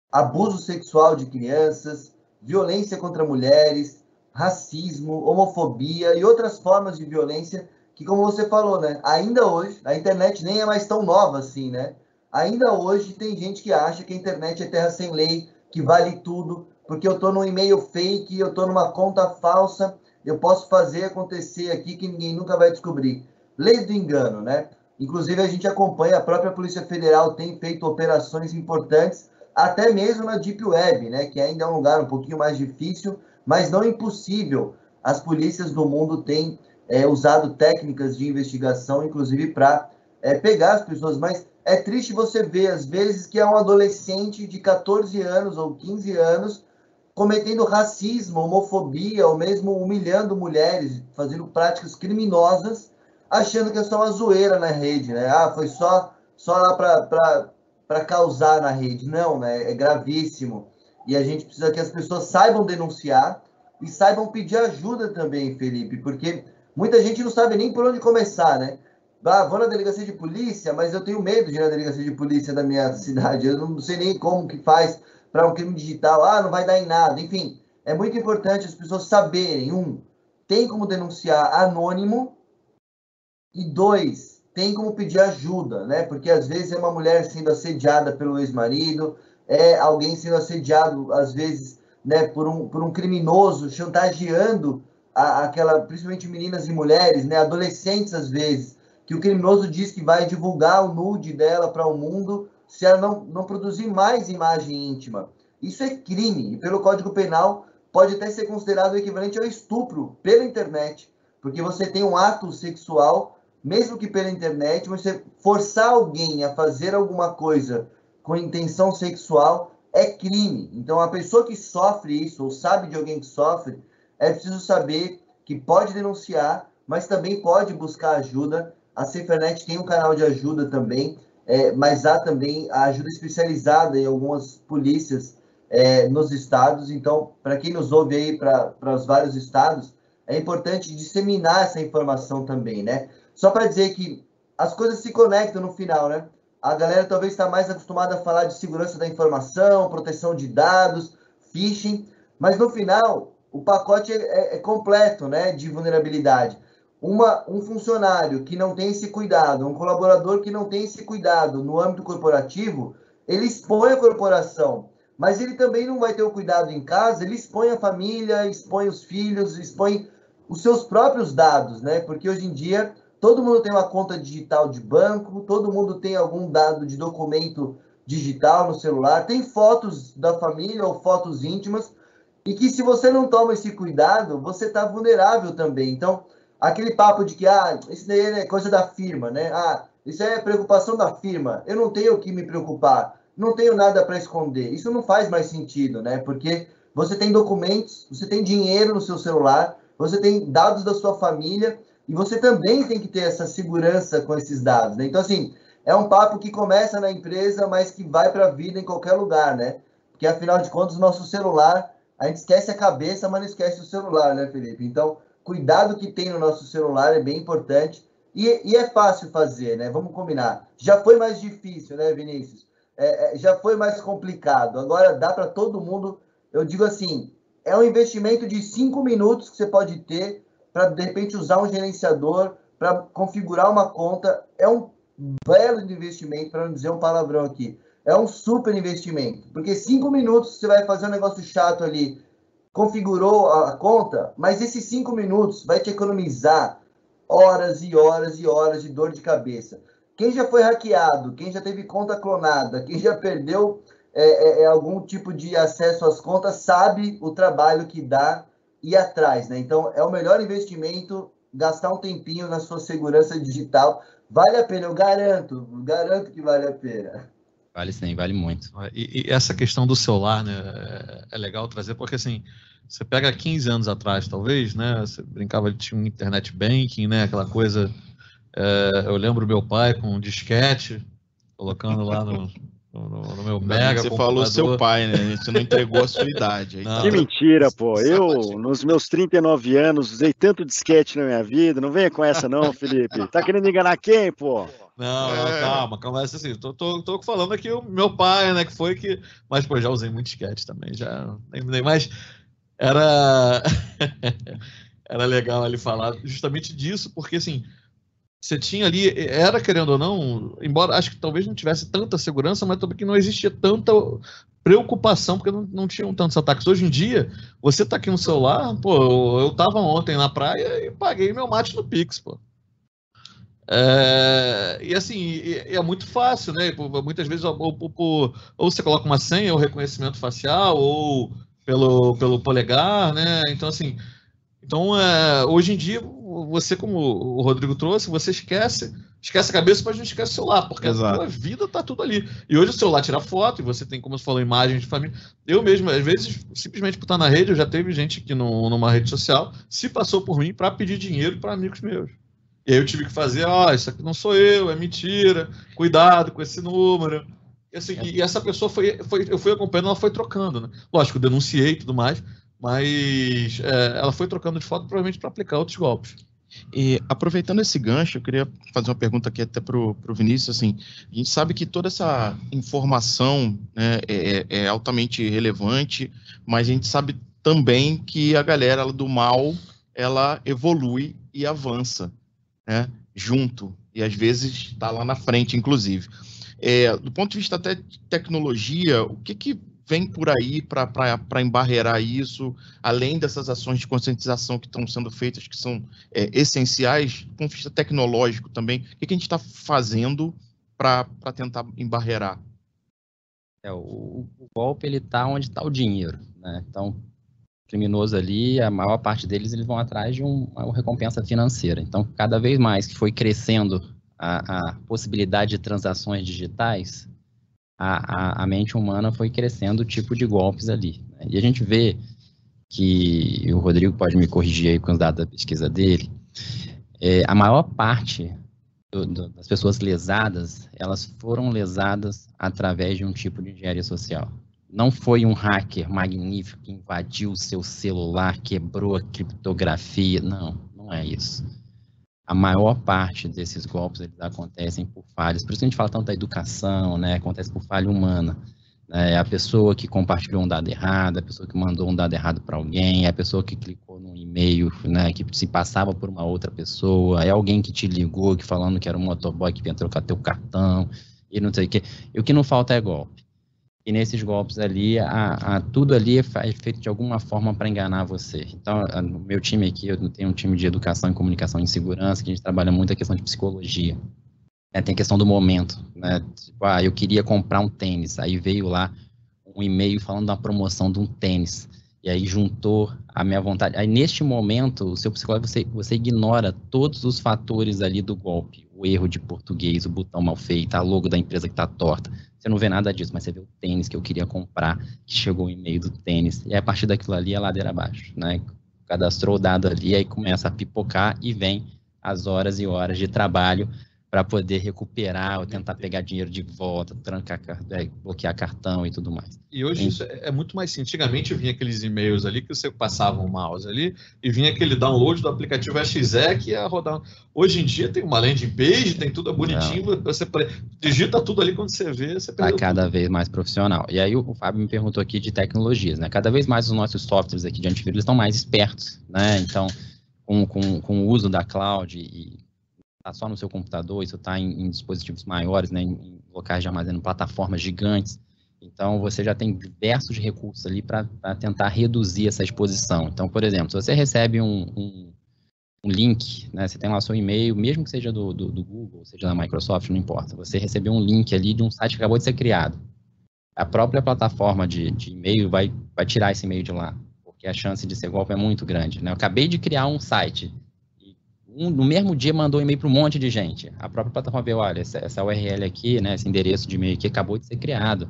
abuso sexual de crianças, violência contra mulheres, racismo, homofobia e outras formas de violência que, como você falou, né? Ainda hoje, a internet nem é mais tão nova assim, né? Ainda hoje tem gente que acha que a internet é terra sem lei, que vale tudo, porque eu estou num e-mail fake, eu estou numa conta falsa, eu posso fazer acontecer aqui que ninguém nunca vai descobrir. Lei do engano, né? Inclusive, a gente acompanha, a própria Polícia Federal tem feito operações importantes, até mesmo na Deep Web, né? Que ainda é um lugar um pouquinho mais difícil, mas não impossível. As polícias do mundo têm é, usado técnicas de investigação, inclusive para é, pegar as pessoas. Mas é triste você ver, às vezes, que é um adolescente de 14 anos ou 15 anos cometendo racismo, homofobia, ou mesmo humilhando mulheres, fazendo práticas criminosas, achando que é só uma zoeira na rede, né? Ah, foi só, só lá para causar na rede. Não, né? É gravíssimo. E a gente precisa que as pessoas saibam denunciar e saibam pedir ajuda também, Felipe, porque muita gente não sabe nem por onde começar, né? Ah, vou na delegacia de polícia, mas eu tenho medo de ir na delegacia de polícia da minha cidade. Eu não sei nem como que faz para um crime digital, ah, não vai dar em nada. Enfim, é muito importante as pessoas saberem, um, tem como denunciar anônimo, e dois, tem como pedir ajuda, né? Porque às vezes é uma mulher sendo assediada pelo ex-marido, é alguém sendo assediado, às vezes, né, por um, por um criminoso, chantageando a, aquela, principalmente meninas e mulheres, né, adolescentes às vezes, que o criminoso diz que vai divulgar o nude dela para o mundo se ela não, não produzir mais imagem íntima. Isso é crime, e pelo Código Penal pode até ser considerado equivalente ao estupro pela internet, porque você tem um ato sexual, mesmo que pela internet, você forçar alguém a fazer alguma coisa com intenção sexual é crime. Então, a pessoa que sofre isso, ou sabe de alguém que sofre, é preciso saber que pode denunciar, mas também pode buscar ajuda. A Cifernet tem um canal de ajuda também é, mas há também a ajuda especializada em algumas polícias é, nos estados. Então, para quem nos ouve aí para os vários estados, é importante disseminar essa informação também, né? Só para dizer que as coisas se conectam no final, né? A galera talvez está mais acostumada a falar de segurança da informação, proteção de dados, phishing, mas no final o pacote é, é completo, né, de vulnerabilidade uma, um funcionário que não tem esse cuidado, um colaborador que não tem esse cuidado no âmbito corporativo, ele expõe a corporação, mas ele também não vai ter o cuidado em casa, ele expõe a família, expõe os filhos, expõe os seus próprios dados, né? Porque hoje em dia todo mundo tem uma conta digital de banco, todo mundo tem algum dado de documento digital no celular, tem fotos da família ou fotos íntimas, e que se você não toma esse cuidado, você está vulnerável também. Então, aquele papo de que ah, isso daí é coisa da firma, né? Ah, isso é preocupação da firma. Eu não tenho o que me preocupar, não tenho nada para esconder. Isso não faz mais sentido, né? Porque você tem documentos, você tem dinheiro no seu celular, você tem dados da sua família e você também tem que ter essa segurança com esses dados, né? Então assim, é um papo que começa na empresa, mas que vai para a vida em qualquer lugar, né? Porque afinal de contas, o nosso celular, a gente esquece a cabeça, mas não esquece o celular, né, Felipe? Então, cuidado que tem no nosso celular é bem importante. E, e, é fácil fazer, né? Vamos combinar. Já foi mais difícil, né, Vinícius? É, é, já foi mais complicado. Agora dá para todo mundo. Eu digo assim: é um investimento de cinco minutos que você pode ter para, de repente, usar um gerenciador, para configurar uma conta. É um belo investimento, para não dizer um palavrão aqui. É um super investimento, porque cinco minutos você vai fazer um negócio chato ali, configurou a conta, mas esses cinco minutos vai te economizar horas e horas e horas de dor de cabeça. Quem já foi hackeado, quem já teve conta clonada, quem já perdeu é, é, é, algum tipo de acesso às contas, sabe o trabalho que dá ir atrás, né? Então, é o melhor investimento gastar um tempinho na sua segurança digital. Vale a pena, eu garanto, garanto que vale a pena. Vale sim, vale muito. E, e essa questão do celular, né, é, é legal trazer, porque assim, você pega 15 anos atrás, talvez, né, você brincava de tinha um internet banking, né, aquela coisa, é, eu lembro meu pai com um disquete, colocando lá no, no, no meu mega Você falou seu pai, né? Você não entregou a sua idade. Não, que mentira, pô. Eu, nos meus 39 anos, usei tanto disquete na minha vida. Não venha com essa, não, Felipe. Tá querendo enganar quem, pô? Não, é. calma, calma. Assim, tô, tô, tô, falando aqui o meu pai, né? Que foi que. Mas, pô, já usei muito disquete também. Já nem, nem mais. Era. era legal ele falar justamente disso, porque assim você tinha ali, era querendo ou não, embora acho que talvez não tivesse tanta segurança, mas também que não existia tanta preocupação, porque não, não tinham tantos ataques. Hoje em dia, você tá aqui no celular, pô, eu tava ontem na praia e paguei meu mate no Pix, pô. É, e assim, é muito fácil, né? Muitas vezes ou, ou, ou, você coloca uma senha, ou reconhecimento facial, ou pelo, pelo polegar, né? Então, assim, então, é, hoje em dia, você, como o Rodrigo trouxe, você esquece, esquece a cabeça, mas não esquece o celular, porque Exato. a sua vida tá tudo ali. E hoje o celular tira foto, e você tem, como você falou, imagens de família. Eu mesmo, às vezes, simplesmente por estar na rede, eu já teve gente aqui no, numa rede social, se passou por mim para pedir dinheiro para amigos meus. E aí eu tive que fazer, ó, oh, isso aqui não sou eu, é mentira, cuidado com esse número. E, assim, é. e essa pessoa foi, foi, eu fui acompanhando, ela foi trocando, né? Lógico, denunciei e tudo mais, mas é, ela foi trocando de foto provavelmente para aplicar outros golpes. E aproveitando esse gancho, eu queria fazer uma pergunta aqui até para o Vinícius. Assim, a gente sabe que toda essa informação né, é, é, é, altamente relevante, mas a gente sabe também que a galera do mal ela evolui e avança né, junto, e às vezes está lá na frente, inclusive. É, do ponto de vista até de tecnologia, o que, que vem por aí para embarrear isso, além dessas ações de conscientização que estão sendo feitas, que são é, essenciais, do ponto de vista tecnológico também, o que, que a gente está fazendo para tentar embarrear? É, o, o golpe ele está onde está o dinheiro, né? Então, criminoso ali, a maior parte deles eles vão atrás de um, uma recompensa financeira. Então, cada vez mais que foi crescendo a, a possibilidade de transações digitais, a, a, a mente humana foi crescendo o tipo de golpes ali. Né? E a gente vê que, o Rodrigo pode me corrigir aí com os dados da pesquisa dele, é, a maior parte do, do, das pessoas lesadas, elas foram lesadas através de um tipo de engenharia social. Não foi um hacker magnífico que invadiu o seu celular, quebrou a criptografia. Não, não é isso a maior parte desses golpes eles acontecem por falhas. Por isso a gente fala tanto da educação, né? Acontece por falha humana. É a pessoa que compartilhou um dado errado, a pessoa que mandou um dado errado para alguém, é a pessoa que clicou num e-mail, né, que se passava por uma outra pessoa, é alguém que te ligou, que falando que era um motoboy que vinha trocar teu cartão, e não sei o quê. E o que não falta é golpe. E nesses golpes ali, a, a tudo ali é, é feito de alguma forma para enganar você. Então, no meu time aqui, eu tenho um time de educação e comunicação em segurança, que a gente trabalha muito a questão de psicologia. É, tem a questão do momento, né? Tipo, ah, eu queria comprar um tênis, aí veio lá um e-mail falando da promoção de um tênis. E aí juntou a minha vontade. Aí neste momento, o seu psicólogo, você, você ignora todos os fatores ali do golpe. O erro de português, o botão mal feito, a logo da empresa que está torta. Você não vê nada disso, mas você vê o tênis que eu queria comprar, que chegou o e-mail do tênis. E a partir daquilo ali é ladeira abaixo, né? Cadastrou o dado ali, aí começa a pipocar e vem as horas e horas de trabalho para poder recuperar ou tentar pegar dinheiro de volta, trancar, é, bloquear cartão e tudo mais. E hoje isso é muito mais assim. Antigamente vinha aqueles e-mails ali que você passava um mouse ali e vinha aquele download do aplicativo XE que ia rodar. Hoje em dia tem uma landing page, tem tudo bonitinho, Não. você digita tudo ali quando você vê, você Está cada tudo. vez mais profissional. E aí o, Fábio me perguntou aqui de tecnologias, né? Cada vez mais os nossos softwares aqui de antivírus estão mais espertos, né? Então, com, com, com o uso da cloud e está só no seu computador, isso está em, em, dispositivos maiores, né, em, locais de armazenamento, plataformas gigantes. Então, você já tem diversos recursos ali para tentar reduzir essa exposição. Então, por exemplo, se você recebe um, um, um link, né, você tem lá seu e-mail, mesmo que seja do, do, do, Google, seja da Microsoft, não importa. Você recebeu um link ali de um site que acabou de ser criado. A própria plataforma de, de e-mail vai, vai tirar esse e-mail de lá, porque a chance de ser golpe é muito grande. Né? Eu acabei de criar um site um, no mesmo dia mandou um e-mail para um monte de gente. A própria plataforma viu, olha, essa, essa URL aqui, né, esse endereço de e-mail aqui acabou de ser criado.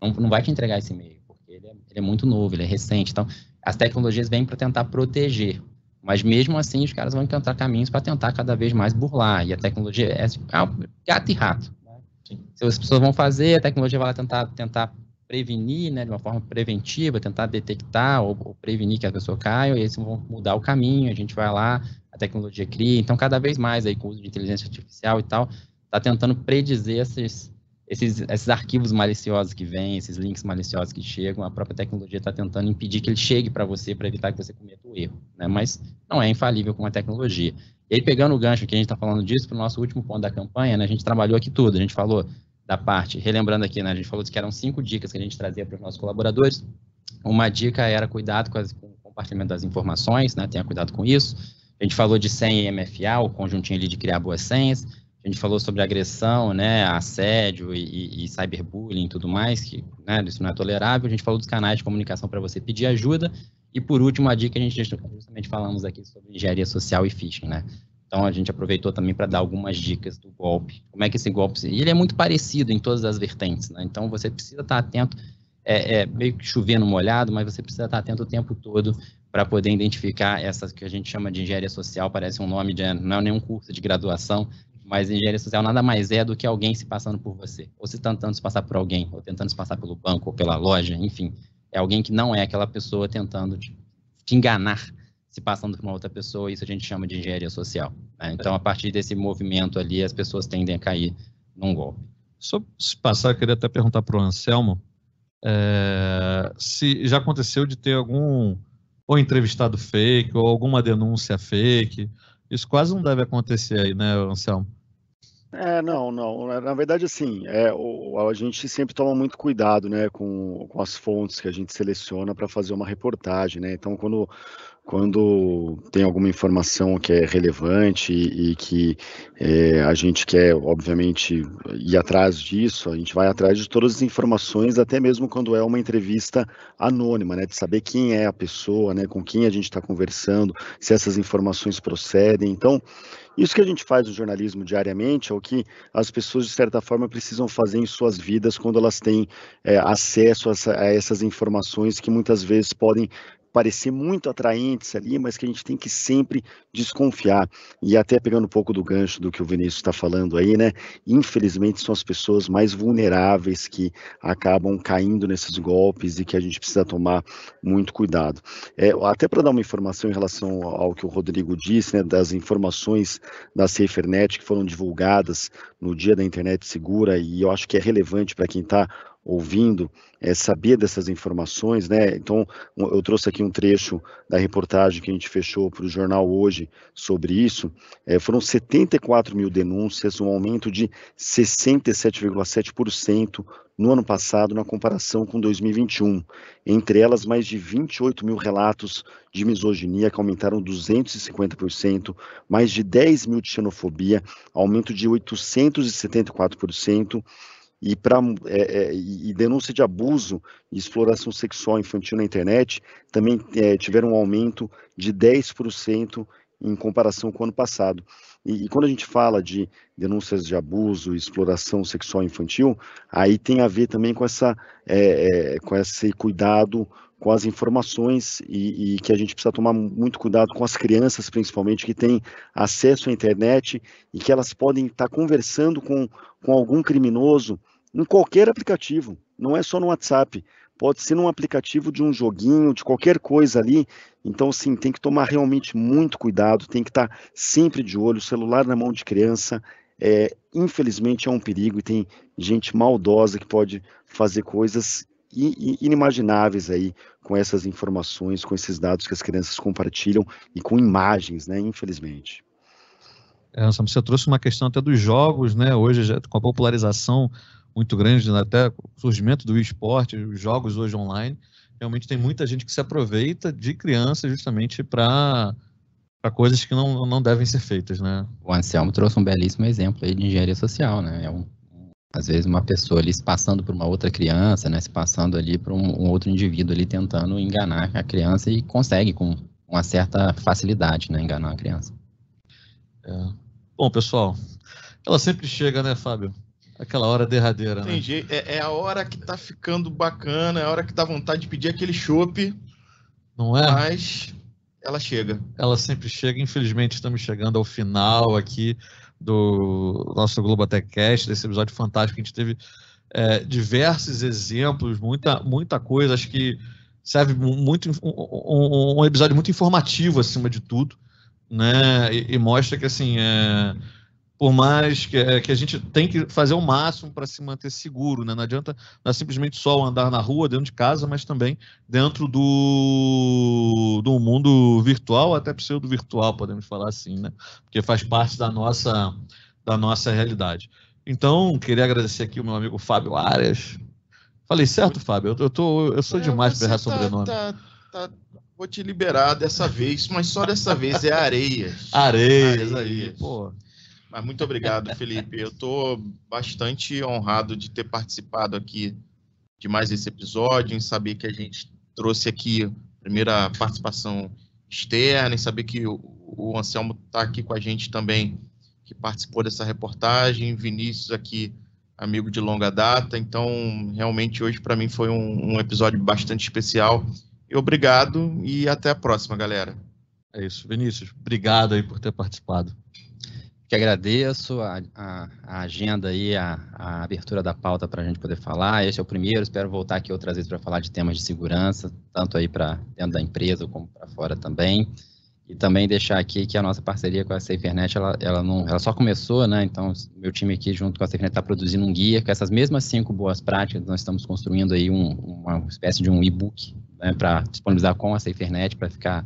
Não, não vai te entregar esse e-mail, porque ele é, ele é muito novo, ele é recente. Então, as tecnologias vêm para tentar proteger. Mas mesmo assim, os caras vão encontrar caminhos para tentar cada vez mais burlar. E a tecnologia é, é gato e rato. Né? Se as pessoas vão fazer, a tecnologia vai tentar, tentar prevenir, né, de uma forma preventiva, tentar detectar ou, ou prevenir que a pessoa caia, e eles vão mudar o caminho, a gente vai lá, a tecnologia cria. Então, cada vez mais aí com o uso de inteligência artificial e tal, está tentando predizer esses, esses, esses arquivos maliciosos que vêm, esses links maliciosos que chegam, a própria tecnologia está tentando impedir que ele chegue para você para evitar que você cometa o erro. Né? Mas não é infalível com a tecnologia. E aí, pegando o gancho que a gente está falando disso, para o nosso último ponto da campanha, né, a gente trabalhou aqui tudo. A gente falou da parte, relembrando aqui, né, a gente falou que eram cinco dicas que a gente trazia para os nossos colaboradores. Uma dica era cuidado com, as, com o compartilhamento das informações, né, tenha cuidado com isso. A gente falou de senha e MFA, o conjuntinho ali de criar boas senhas. A gente falou sobre agressão, né, assédio e, e, e cyberbullying e tudo mais, que né, isso não é tolerável. A gente falou dos canais de comunicação para você pedir ajuda. E por último, a dica, a gente justamente falamos aqui sobre engenharia social e phishing, né? Então a gente aproveitou também para dar algumas dicas do golpe. Como é que esse golpe. E ele é muito parecido em todas as vertentes, né? Então você precisa estar atento. É, é meio que chovendo molhado, mas você precisa estar atento o tempo todo para poder identificar essas que a gente chama de engenharia social, parece um nome de não é nenhum curso de graduação, mas engenharia social nada mais é do que alguém se passando por você, ou se tentando se passar por alguém, ou tentando se passar pelo banco ou pela loja, enfim, é alguém que não é aquela pessoa tentando te, te enganar, se passando por uma outra pessoa, isso a gente chama de engenharia social. Né? Então, a partir desse movimento ali, as pessoas tendem a cair num golpe. Só se passar, eu queria até perguntar para o Anselmo é, se já aconteceu de ter algum ou entrevistado fake, ou alguma denúncia fake. Isso quase não deve acontecer aí, né, Anselmo? É, não, não. Na verdade, assim, é, o, a gente sempre toma muito cuidado, né, com, com as fontes que a gente seleciona para fazer uma reportagem, né? Então, quando quando tem alguma informação que é relevante e, e que é, a gente quer, obviamente, ir atrás disso, a gente vai atrás de todas as informações, até mesmo quando é uma entrevista anônima, né, de saber quem é a pessoa, né, com quem a gente está conversando, se essas informações procedem. Então, isso que a gente faz no jornalismo diariamente é o que as pessoas, de certa forma, precisam fazer em suas vidas quando elas têm é, acesso a, a, essas informações que muitas vezes podem parecer muito atraentes ali, mas que a gente tem que sempre desconfiar. E até pegando um pouco do gancho do que o Vinícius está falando aí, né? Infelizmente são as pessoas mais vulneráveis que acabam caindo nesses golpes e que a gente precisa tomar muito cuidado. É, até para dar uma informação em relação ao que o Rodrigo disse, né, das informações da SaferNet que foram divulgadas no Dia da Internet Segura, e eu acho que é relevante para quem está ouvindo é, saber dessas informações, né? Então, eu trouxe aqui um trecho da reportagem que a gente fechou para o jornal hoje sobre isso. É, foram 74 mil denúncias, um aumento de 67,7% no ano passado, na comparação com 2021. Entre elas, mais de 28 mil relatos de misoginia, que aumentaram 250%, mais de 10 mil de xenofobia, aumento de 874% e, pra, é, é, e denúncia de abuso e exploração sexual infantil na internet também é, tiveram um aumento de 10% em comparação com o ano passado. E, e, quando a gente fala de denúncias de abuso e exploração sexual infantil, aí tem a ver também com, essa, é, é, com esse cuidado com as informações e, e, que a gente precisa tomar muito cuidado com as crianças, principalmente, que têm acesso à internet e que elas podem estar conversando com, com algum criminoso em qualquer aplicativo, não é só no WhatsApp, pode ser num aplicativo de um joguinho, de qualquer coisa ali. Então, sim, tem que tomar realmente muito cuidado, tem que estar sempre de olho, celular na mão de criança, é, infelizmente é um perigo e tem gente maldosa que pode fazer coisas inimagináveis aí com essas informações, com esses dados que as crianças compartilham e com imagens, né, infelizmente. É, você trouxe uma questão até dos jogos, né, hoje com a popularização muito grande, né, até o surgimento do esporte, os jogos hoje online, realmente tem muita gente que se aproveita de criança justamente para para coisas que não, não devem ser feitas, né? O Anselmo trouxe um belíssimo exemplo aí de engenharia social, né? É um, às vezes uma pessoa ali se passando por uma outra criança, né, se passando ali por um, um, outro indivíduo ali tentando enganar a criança e consegue com uma certa facilidade, né, enganar a criança. É. Bom, pessoal, ela sempre chega, né, Fábio? Aquela hora derradeira, né? É, é, a hora que tá ficando bacana, é a hora que dá vontade de pedir aquele chopp. Não é? Mas ela chega. Ela sempre chega. Infelizmente, estamos chegando ao final aqui do nosso Globotechcast, desse episódio fantástico que a gente teve é, diversos exemplos, muita, muita coisa, acho que serve muito um, um, episódio muito informativo acima de tudo, né? E, e mostra que assim é, por mais que, é, que a gente tem que fazer o máximo para se manter seguro, né? Não adianta não é simplesmente só andar na rua, dentro de casa, mas também dentro do, do mundo virtual, até pseudo virtual, podemos falar assim, né? Porque faz parte da nossa, da nossa realidade. Então, queria agradecer aqui o meu amigo Fábio Arias. Falei certo, Fábio? Eu, eu, tô, eu sou é, demais para errar tá, sobrenome. Tá, tá, vou te liberar dessa vez, mas só dessa vez é Areias. Areias, Areias. aí, pô. Mas muito obrigado, Felipe. Eu estou bastante honrado de ter participado aqui de mais esse episódio, em saber que a gente trouxe aqui a primeira participação externa, em saber que o, Anselmo está aqui com a gente também, que participou dessa reportagem, Vinícius aqui, amigo de longa data. Então, realmente, hoje para mim foi um, um episódio bastante especial. E obrigado e até a próxima, galera. É isso, Vinícius. Obrigado aí por ter participado que agradeço a, a, a agenda aí, a, a, abertura da pauta para a gente poder falar. Este é o primeiro, espero voltar aqui outras vezes para falar de temas de segurança, tanto aí para dentro da empresa como para fora também. E também deixar aqui que a nossa parceria com a SaferNet, ela, ela, não, ela só começou, né? Então, meu time aqui, junto com a SaferNet, está produzindo um guia com essas mesmas cinco boas práticas. Nós estamos construindo aí um, uma espécie de um e-book né, para disponibilizar com a SaferNet, para ficar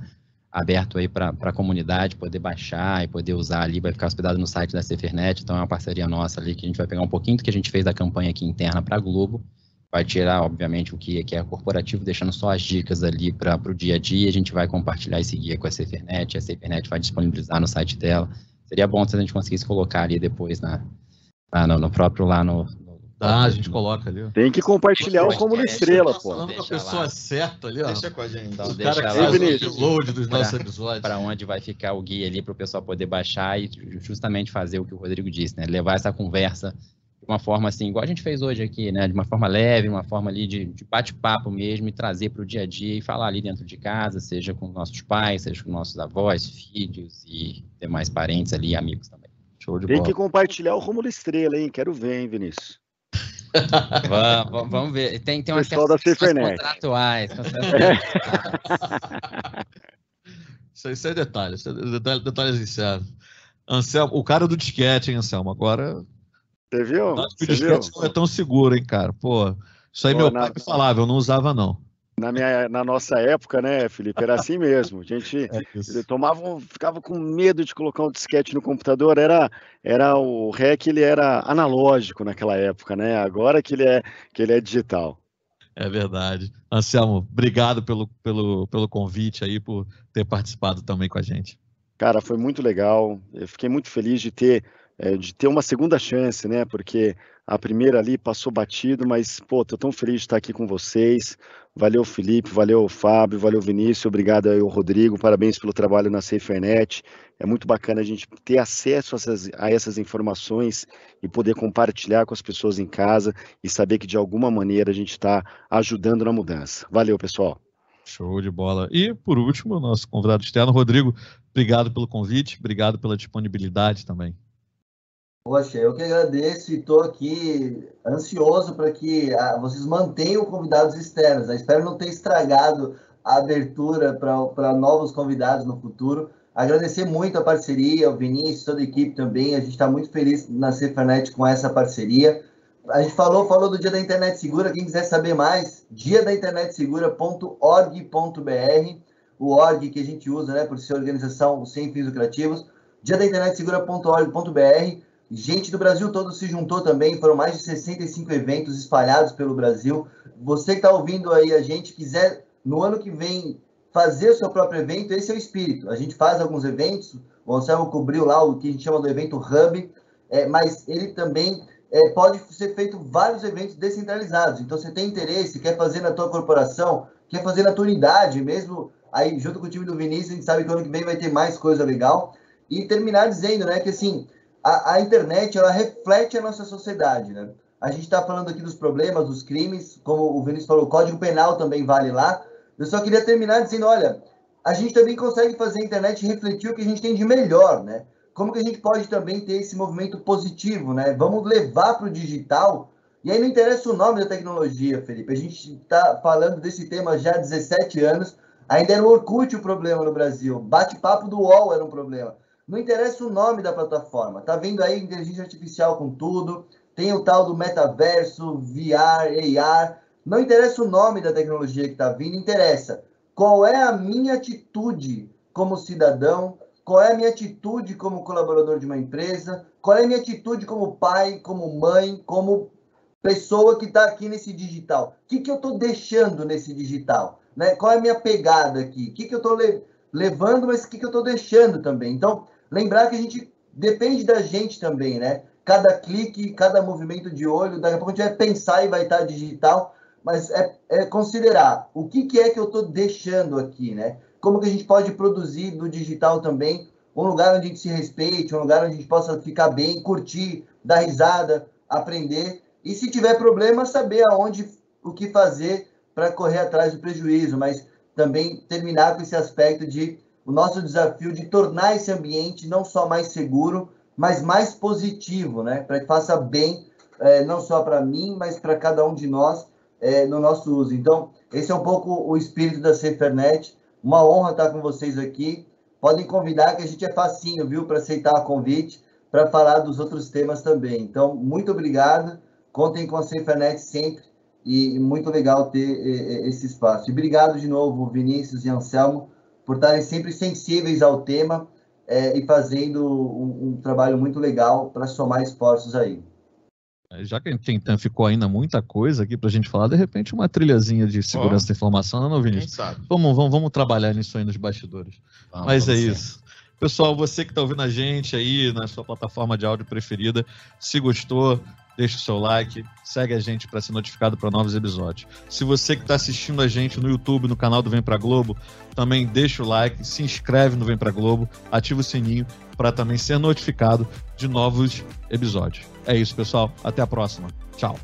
aberto aí para a comunidade poder baixar e poder usar ali, vai ficar hospedado no site da Cefernet, então é uma parceria nossa ali que a gente vai pegar um pouquinho do que a gente fez da campanha aqui interna para a Globo, vai tirar, obviamente, o que, que é corporativo, deixando só as dicas ali para o dia a dia, a gente vai compartilhar esse guia com a Cefernet, a Cefernet vai disponibilizar no site dela, seria bom se a gente conseguisse colocar ali depois na, na no, no, próprio lá no, Tá, a gente coloca ali. Ó. Tem que compartilhar o como estrela, pô. Falando com a pessoa lá. certa ali, ó. Deixa com a gente. Então, o deixa cara lá o upload dos nossos episódios. Para onde vai ficar o guia ali para o pessoal poder baixar e justamente fazer o que o Rodrigo disse, né? Levar essa conversa de uma forma assim, igual a gente fez hoje aqui, né? De uma forma leve, uma forma ali de, de bate-papo mesmo e trazer para o dia a dia e falar ali dentro de casa, seja com nossos pais, seja com nossos avós, filhos e demais parentes ali, amigos também. Show de Tem bola. que compartilhar o Rômulo Estrela, hein? Quero ver, hein, Vinícius? Vamos, vamos ver. Tem, tem umas questões contratuais. isso, isso é detalhe, isso é detalhe, detalhes incertos. Anselmo, o cara do disquete, hein, Anselmo? Agora. Você viu? O disquete não é tão seguro, hein, cara? Pô, isso aí Pô, meu na... pai falava, eu não usava, não. Na, minha, na nossa época, né, Felipe, era assim mesmo. A gente é tomava, ficava com medo de colocar um disquete no computador. Era, era o REC, ele era analógico naquela época, né? Agora que ele é, que ele é digital. É verdade. Anselmo, obrigado pelo, pelo, pelo convite aí, por ter participado também com a gente. Cara, foi muito legal. Eu fiquei muito feliz de ter, é, de ter uma segunda chance, né? Porque a primeira ali passou batido, mas, pô, tô tão feliz de estar aqui com vocês. Valeu, Felipe, valeu, Fábio, valeu, Vinícius, obrigado aí, Rodrigo, parabéns pelo trabalho na SaferNet. É muito bacana a gente ter acesso a essas, a essas informações e poder compartilhar com as pessoas em casa e saber que, de alguma maneira, a gente está ajudando na mudança. Valeu, pessoal. Show de bola. E, por último, nosso convidado externo, Rodrigo, obrigado pelo convite, obrigado pela disponibilidade também. Poxa, eu que agradeço e estou aqui ansioso para que ah, vocês mantenham convidados externos. Né? Espero não ter estragado a abertura para novos convidados no futuro. Agradecer muito a parceria, o Vinícius, toda a equipe também. A gente está muito feliz na Cefanet com essa parceria. A gente falou, falou do Dia da Internet Segura. Quem quiser saber mais, diadainternetsegura.org.br, o org que a gente usa, né, por ser organização sem fins lucrativos. diadainternetsegura.org.br Gente do Brasil todo se juntou também, foram mais de 65 eventos espalhados pelo Brasil. Você que está ouvindo aí a gente, quiser no ano que vem fazer o seu próprio evento, esse é o espírito. A gente faz alguns eventos, o Anselmo cobriu lá o que a gente chama do evento Hub, é, mas ele também é, pode ser feito vários eventos descentralizados. Então, você tem interesse, quer fazer na tua corporação, quer fazer na tua unidade, mesmo aí junto com o time do Vinícius, a gente sabe que ano que vem vai ter mais coisa legal. E terminar dizendo, né, que assim, a, a internet ela reflete a nossa sociedade, né? A gente está falando aqui dos problemas, dos crimes, como o Vinícius falou, o Código Penal também vale lá. Eu só queria terminar dizendo, olha, a gente também consegue fazer a internet refletir o que a gente tem de melhor, né? Como que a gente pode também ter esse movimento positivo, né? Vamos levar para o digital. E aí não interessa o nome da tecnologia, Felipe. A gente está falando desse tema já há 17 anos. Ainda era o Orkut o problema no Brasil. Bate-papo do UOL era um problema. Não interessa o nome da plataforma. Tá vendo aí inteligência artificial com tudo. Tem o tal do metaverso, VR, AR. Não interessa o nome da tecnologia que está vindo, interessa qual é a minha atitude como cidadão, qual é a minha atitude como colaborador de uma empresa, qual é a minha atitude como pai, como mãe, como pessoa que está aqui nesse digital. O que, que eu estou deixando nesse digital? Né? Qual é a minha pegada aqui? O que, que eu estou le levando, mas o que, que eu estou deixando também? Então, Lembrar que a gente depende da gente também, né? Cada clique, cada movimento de olho, daqui a pouco a gente vai pensar e vai estar digital, mas é, é considerar o que, que é que eu estou deixando aqui, né? Como que a gente pode produzir do digital também um lugar onde a gente se respeite, um lugar onde a gente possa ficar bem, curtir, dar risada, aprender. E se tiver problema, saber aonde, o que fazer para correr atrás do prejuízo, mas também terminar com esse aspecto de o nosso desafio de tornar esse ambiente não só mais seguro, mas mais positivo, né? Para que faça bem, é, não só para mim, mas para cada um de nós é, no nosso uso. Então, esse é um pouco o espírito da Cefernet. Uma honra estar com vocês aqui. Podem convidar, que a gente é facinho, viu, para aceitar o convite, para falar dos outros temas também. Então, muito obrigado. Contem com a Cefernet sempre e muito legal ter esse espaço. E obrigado de novo, Vinícius e Anselmo, por estarem sempre sensíveis ao tema é, e fazendo um, um, trabalho muito legal para somar esforços aí. É, já que a gente tem, ficou ainda muita coisa aqui para a gente falar, de repente uma trilhazinha de segurança oh, da informação, não, Vinícius? Vamos, vamos, vamos trabalhar nisso aí nos bastidores. Vamos, Mas vamos é ser. isso. Pessoal, você que está ouvindo a gente aí na sua plataforma de áudio preferida, se gostou, deixa o seu like, segue a gente para ser notificado para novos episódios. Se você que está assistindo a gente no YouTube, no canal do Vem Pra Globo, também deixa o like, se inscreve no Vem Pra Globo, ativa o sininho para também ser notificado de novos episódios. É isso, pessoal. Até a próxima. Tchau.